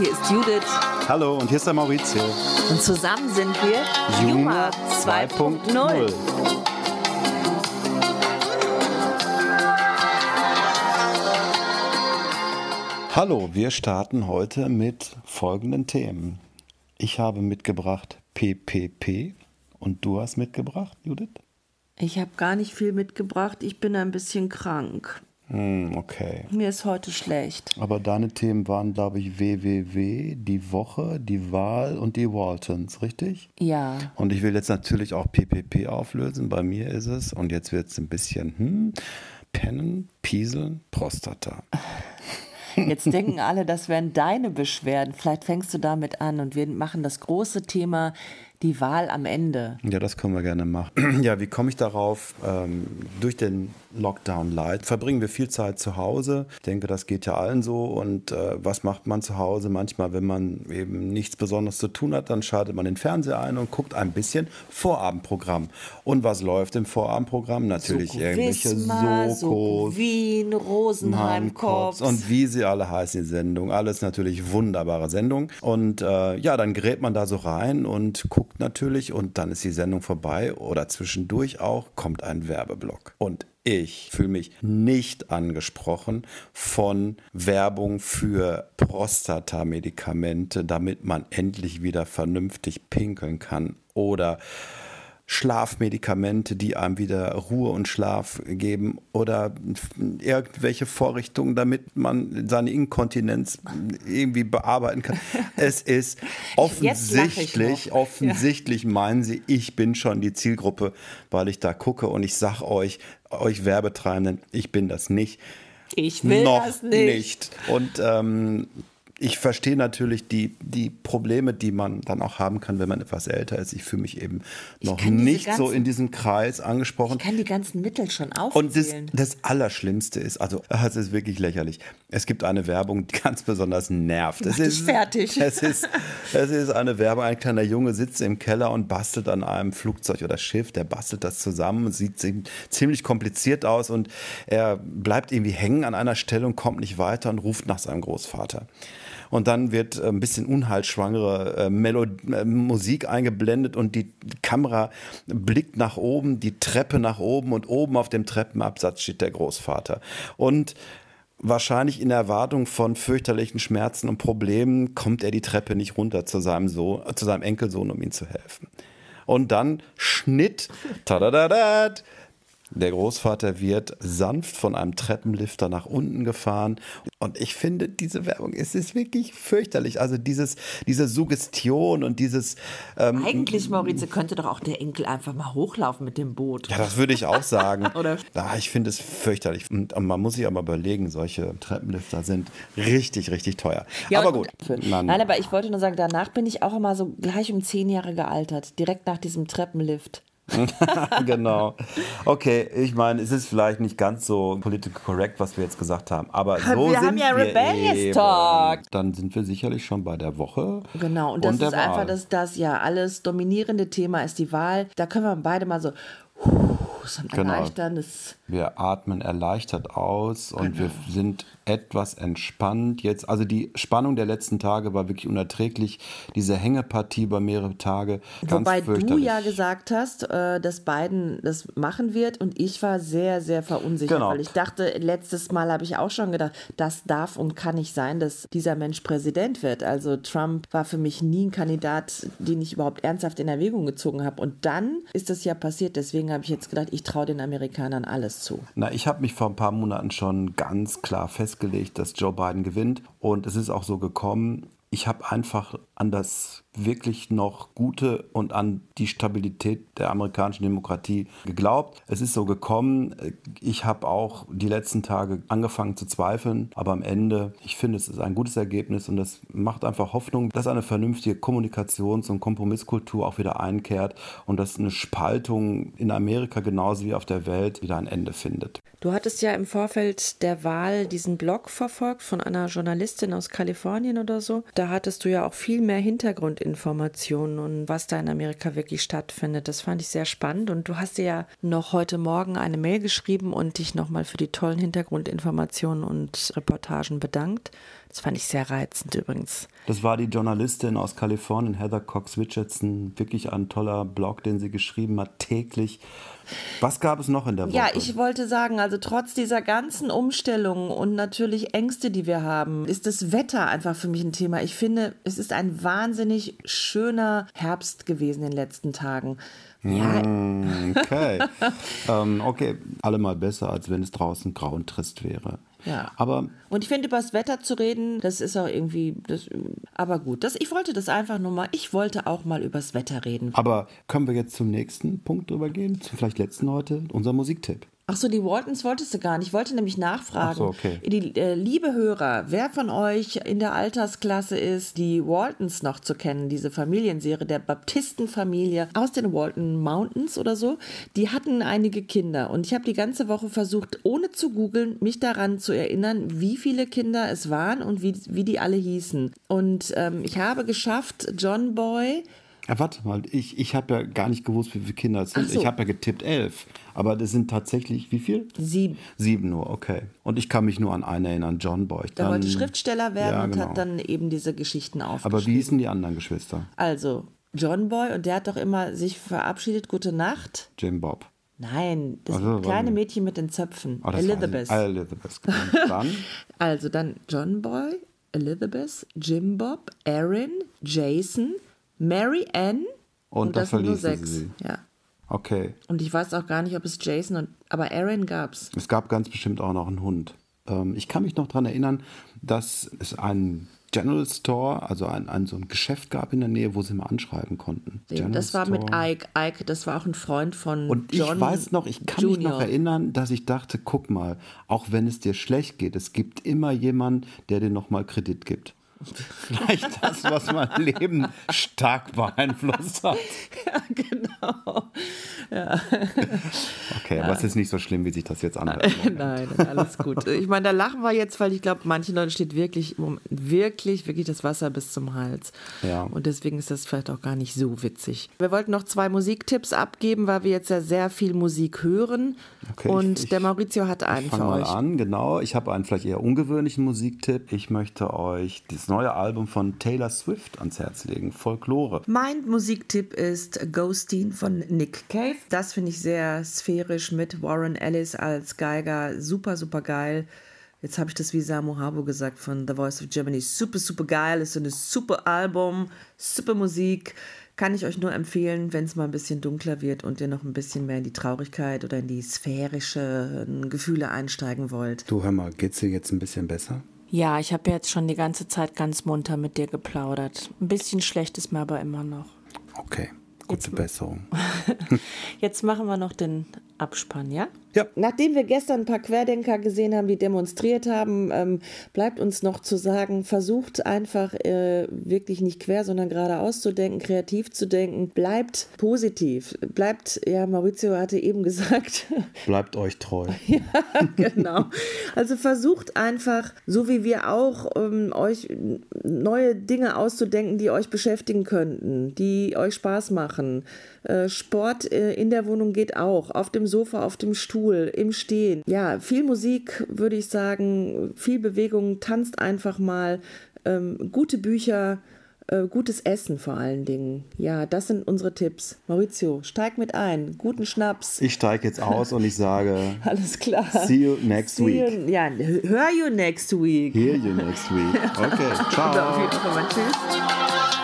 hier ist Judith. Hallo, und hier ist der Maurizio. Und zusammen sind wir Juma 2.0. Hallo, wir starten heute mit folgenden Themen. Ich habe mitgebracht PPP und du hast mitgebracht, Judith? Ich habe gar nicht viel mitgebracht. Ich bin ein bisschen krank. Hm, okay. Mir ist heute schlecht. Aber deine Themen waren, glaube ich, WWW, die Woche, die Wahl und die Waltons, richtig? Ja. Und ich will jetzt natürlich auch PPP auflösen. Bei mir ist es, und jetzt wird es ein bisschen, hm, Pennen, Pieseln, Prostata. Jetzt denken alle, das wären deine Beschwerden. Vielleicht fängst du damit an und wir machen das große Thema die Wahl am Ende. Ja, das können wir gerne machen. Ja, wie komme ich darauf? Ähm, durch den Lockdown Light verbringen wir viel Zeit zu Hause. Ich denke, das geht ja allen so. Und äh, was macht man zu Hause? Manchmal, wenn man eben nichts Besonderes zu tun hat, dann schaltet man den Fernseher ein und guckt ein bisschen Vorabendprogramm. Und was läuft im Vorabendprogramm? Natürlich Soko irgendwelche Sokos. Soko Wien, Rosenheim, Korps. Und wie sie alle heißen, die Sendung. Alles natürlich wunderbare Sendung. Und äh, ja, dann gerät man da so rein und guckt natürlich und dann ist die Sendung vorbei oder zwischendurch auch kommt ein Werbeblock. Und ich fühle mich nicht angesprochen von Werbung für Prostatamedikamente, damit man endlich wieder vernünftig pinkeln kann oder Schlafmedikamente, die einem wieder Ruhe und Schlaf geben oder irgendwelche Vorrichtungen, damit man seine Inkontinenz irgendwie bearbeiten kann. Es ist offensichtlich, offensichtlich meinen sie, ich bin schon die Zielgruppe, weil ich da gucke und ich sag euch, euch Werbetreibenden, ich bin das nicht. Ich will Noch das nicht. nicht. Und ähm, ich verstehe natürlich die, die Probleme, die man dann auch haben kann, wenn man etwas älter ist. Ich fühle mich eben noch nicht so ganzen- in diesem Kreis angesprochen. Ich kann die ganzen Mittel schon Und das, das Allerschlimmste ist, also es ist wirklich lächerlich. Es gibt eine Werbung, die ganz besonders nervt. Es ist fertig. Es ist, es ist eine Werbung, ein kleiner Junge sitzt im Keller und bastelt an einem Flugzeug oder Schiff. Der bastelt das zusammen, sieht zi- ziemlich kompliziert aus und er bleibt irgendwie hängen an einer Stelle und kommt nicht weiter und ruft nach seinem Großvater. Und dann wird äh, ein bisschen unheilschwangere äh, Melo äh, Musik eingeblendet und die Kamera blickt nach oben, die Treppe nach oben und oben auf dem Treppenabsatz steht der Großvater. Und wahrscheinlich in Erwartung von fürchterlichen Schmerzen und Problemen kommt er die Treppe nicht runter zu seinem, Sohn, zu seinem Enkelsohn, um ihm zu helfen. Und dann Schnitt, tadadadat, der Großvater wird sanft von einem Treppenlifter nach unten gefahren. Und ich finde, diese Werbung, es ist wirklich fürchterlich. Also dieses, diese Suggestion und dieses, ähm, Eigentlich, Maurizio, könnte doch auch der Enkel einfach mal hochlaufen mit dem Boot. ja, das würde ich auch sagen. Oder? Ja, ich finde es fürchterlich. Und man muss sich aber überlegen, solche Treppenlifter sind richtig, richtig teuer. Ja, aber gut. Man- Nein, aber ich wollte nur sagen, danach bin ich auch immer so gleich um zehn Jahre gealtert. Direkt nach diesem Treppenlift. genau. Okay, ich meine, es ist vielleicht nicht ganz so political correct, was wir jetzt gesagt haben, aber so Wir sind haben ja Rebellious. Talk. Dann sind wir sicherlich schon bei der Woche. Genau, und das der ist einfach Wahl. das, das ja alles dominierende Thema ist die Wahl. Da können wir beide mal so, so ein Genau. erleichterndes. Wir atmen erleichtert aus und wir Genau. sind etwas entspannt jetzt. Also die Spannung der letzten Tage war wirklich unerträglich. Diese Hängepartie über mehrere Tage. Ganz Wobei du ja gesagt hast, äh, dass Biden das machen wird und ich war sehr, sehr verunsichert, Genau. weil ich dachte, letztes Mal habe ich auch schon gedacht, das darf und kann nicht sein, dass dieser Mensch Präsident wird. Also Trump war für mich nie ein Kandidat, den ich überhaupt ernsthaft in Erwägung gezogen habe. Und dann ist das ja passiert, deswegen habe ich jetzt gedacht, ich traue den Amerikanern alles zu. Na, ich habe mich vor ein paar Monaten schon ganz klar festgelegt, dass Joe Biden gewinnt. Und es ist auch so gekommen. Ich habe einfach an das wirklich noch Gute und an die Stabilität der amerikanischen Demokratie geglaubt. Es ist so gekommen. Ich habe auch die letzten Tage angefangen zu zweifeln, aber am Ende, ich finde, es ist ein gutes Ergebnis und das macht einfach Hoffnung, dass eine vernünftige Kommunikations- und Kompromisskultur auch wieder einkehrt und dass eine Spaltung in Amerika genauso wie auf der Welt wieder ein Ende findet. Du hattest ja im Vorfeld der Wahl diesen Blog verfolgt von einer Journalistin aus Kalifornien oder so. Da hattest du ja auch viel mehr Hintergrundinformationen und was da in Amerika wirklich stattfindet. Das fand ich sehr spannend. Und du hast dir ja noch heute Morgen eine Mail geschrieben und dich nochmal für die tollen Hintergrundinformationen und Reportagen bedankt. Das fand ich sehr reizend übrigens. Das war die Journalistin aus Kalifornien, Heather Cox Richardson. Wirklich ein toller Blog, den sie geschrieben hat, täglich. Was gab es noch in der Woche? Ja, ich wollte sagen, also trotz dieser ganzen Umstellungen und natürlich Ängste, die wir haben, ist das Wetter einfach für mich ein Thema. Ich finde, es ist ein wahnsinnig schöner Herbst gewesen in den letzten Tagen. Ja. Mm, okay. ähm, okay, allemal besser, als wenn es draußen grau und trist wäre. Ja. Aber und ich finde, über das Wetter zu reden, das ist auch irgendwie, das, aber gut. Das, ich wollte das einfach nur mal, ich wollte auch mal über das Wetter reden. Aber können wir jetzt zum nächsten Punkt drüber gehen? Zum vielleicht letzten heute, unser Musiktipp. Ach so, die Waltons wolltest du gar nicht. Ich wollte nämlich nachfragen. Ach so, okay. Die, äh, liebe Hörer, wer von euch in der Altersklasse ist, die Waltons noch zu kennen, diese Familienserie der Baptistenfamilie aus den Walton Mountains oder so, die hatten einige Kinder. Und ich habe die ganze Woche versucht, ohne zu googeln, mich daran zu erinnern, wie viele Kinder es waren und wie, wie die alle hießen. Und ähm, ich habe geschafft, John Boy, ja, warte mal, ich, ich habe ja gar nicht gewusst, wie viele Kinder es sind. So. Ich habe ja getippt elf. Aber das sind tatsächlich, wie viel? Sieben. Sieben nur, okay. Und ich kann mich nur an einen erinnern, John Boy. Der wollte Schriftsteller werden ja, genau. und hat dann eben diese Geschichten aufgeschrieben. Aber wie hießen die anderen Geschwister? Also, John Boy und der hat doch immer sich verabschiedet, gute Nacht. Jim Bob. Nein, das also, kleine Mädchen mit den Zöpfen. Oh, Elizabeth. Elizabeth. Dann? also dann John Boy, Elizabeth, Jim Bob, Aaron, Jason, Mary Ann. Und, und das sind nur sechs. Sie. Ja. Okay. Und ich weiß auch gar nicht, ob es Jason und. Aber Aaron gab es. Es gab ganz bestimmt auch noch einen Hund. Ähm, ich kann mich noch daran erinnern, dass es einen General Store, also ein, ein, so ein Geschäft gab in der Nähe, wo sie mal anschreiben konnten. General das war Store. mit Ike. Ike, das war auch ein Freund von Und John ich weiß noch, ich kann Junior. mich noch erinnern, dass ich dachte, guck mal, auch wenn es dir schlecht geht, es gibt immer jemanden, der dir nochmal Kredit gibt. Vielleicht das, was mein Leben stark beeinflusst hat. Ja, genau. Ja. Okay, ja. aber es ist nicht so schlimm, wie sich das jetzt anhört. Nein, alles gut. Ich meine, da lachen wir jetzt, weil ich glaube, manchen Leuten steht wirklich, wirklich, wirklich das Wasser bis zum Hals. Ja. Und deswegen ist das vielleicht auch gar nicht so witzig. Wir wollten noch zwei Musiktipps abgeben, weil wir jetzt ja sehr viel Musik hören. Okay, Und ich, der Maurizio hat einen ich für mal euch. an, genau. Ich habe einen vielleicht eher ungewöhnlichen Musiktipp. Ich möchte euch das neue Album von Taylor Swift ans Herz legen, Folklore. Mein Musiktipp ist Ghostin von Nick Cave. Das finde ich sehr sphärisch mit Warren Ellis als Geiger. Super, super geil. Jetzt habe ich das wie Samu Habo gesagt von The Voice of Germany. Super, super geil. Ist so ein super Album, super Musik. Kann ich euch nur empfehlen, wenn es mal ein bisschen dunkler wird und ihr noch ein bisschen mehr in die Traurigkeit oder in die sphärischen Gefühle einsteigen wollt. Du hör mal, geht's dir jetzt ein bisschen besser? Ja, ich habe jetzt schon die ganze Zeit ganz munter mit dir geplaudert. Ein bisschen schlecht ist mir aber immer noch. Okay, gute jetzt, Besserung. jetzt machen wir noch den Abspann, ja? Ja. Nachdem wir gestern ein paar Querdenker gesehen haben, die demonstriert haben, ähm, bleibt uns noch zu sagen, versucht einfach äh, wirklich nicht quer, sondern geradeaus zu denken, kreativ zu denken. Bleibt positiv. Bleibt, ja, Maurizio hatte eben gesagt. Bleibt euch treu. ja, genau. Also versucht einfach, so wie wir auch, ähm, euch neue Dinge auszudenken, die euch beschäftigen könnten, die euch Spaß machen. Äh, Sport äh, in der Wohnung geht auch. Auf dem Sofa, auf dem Stuhl, im Stehen. Ja, viel Musik, würde ich sagen, viel Bewegung, tanzt einfach mal, ähm, gute Bücher, äh, gutes Essen vor allen Dingen. Ja, das sind unsere Tipps. Maurizio, steig mit ein. Guten Schnaps. Ich steige jetzt aus und ich sage. Alles klar. See you next See week. You, ja, hör you next week. Hear you next week. Okay, ciao. Tschüss.